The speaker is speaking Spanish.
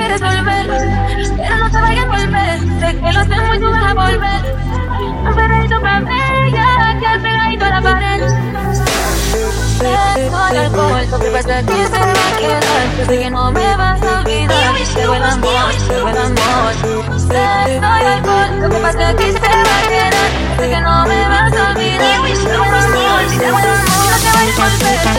quieres volver, pero no te vayas a volver. Sé que lo sé muy, vas a volver. Pero para bella, que al pegadito la pared. Alcohol, lo que pasa pues aquí se me queda. Sé que no me vas a olvidar. Te buen amor, te buen amor. Pues sé que no me vas a olvidar. Te buen amor, te buen amor. No te vayas a volver.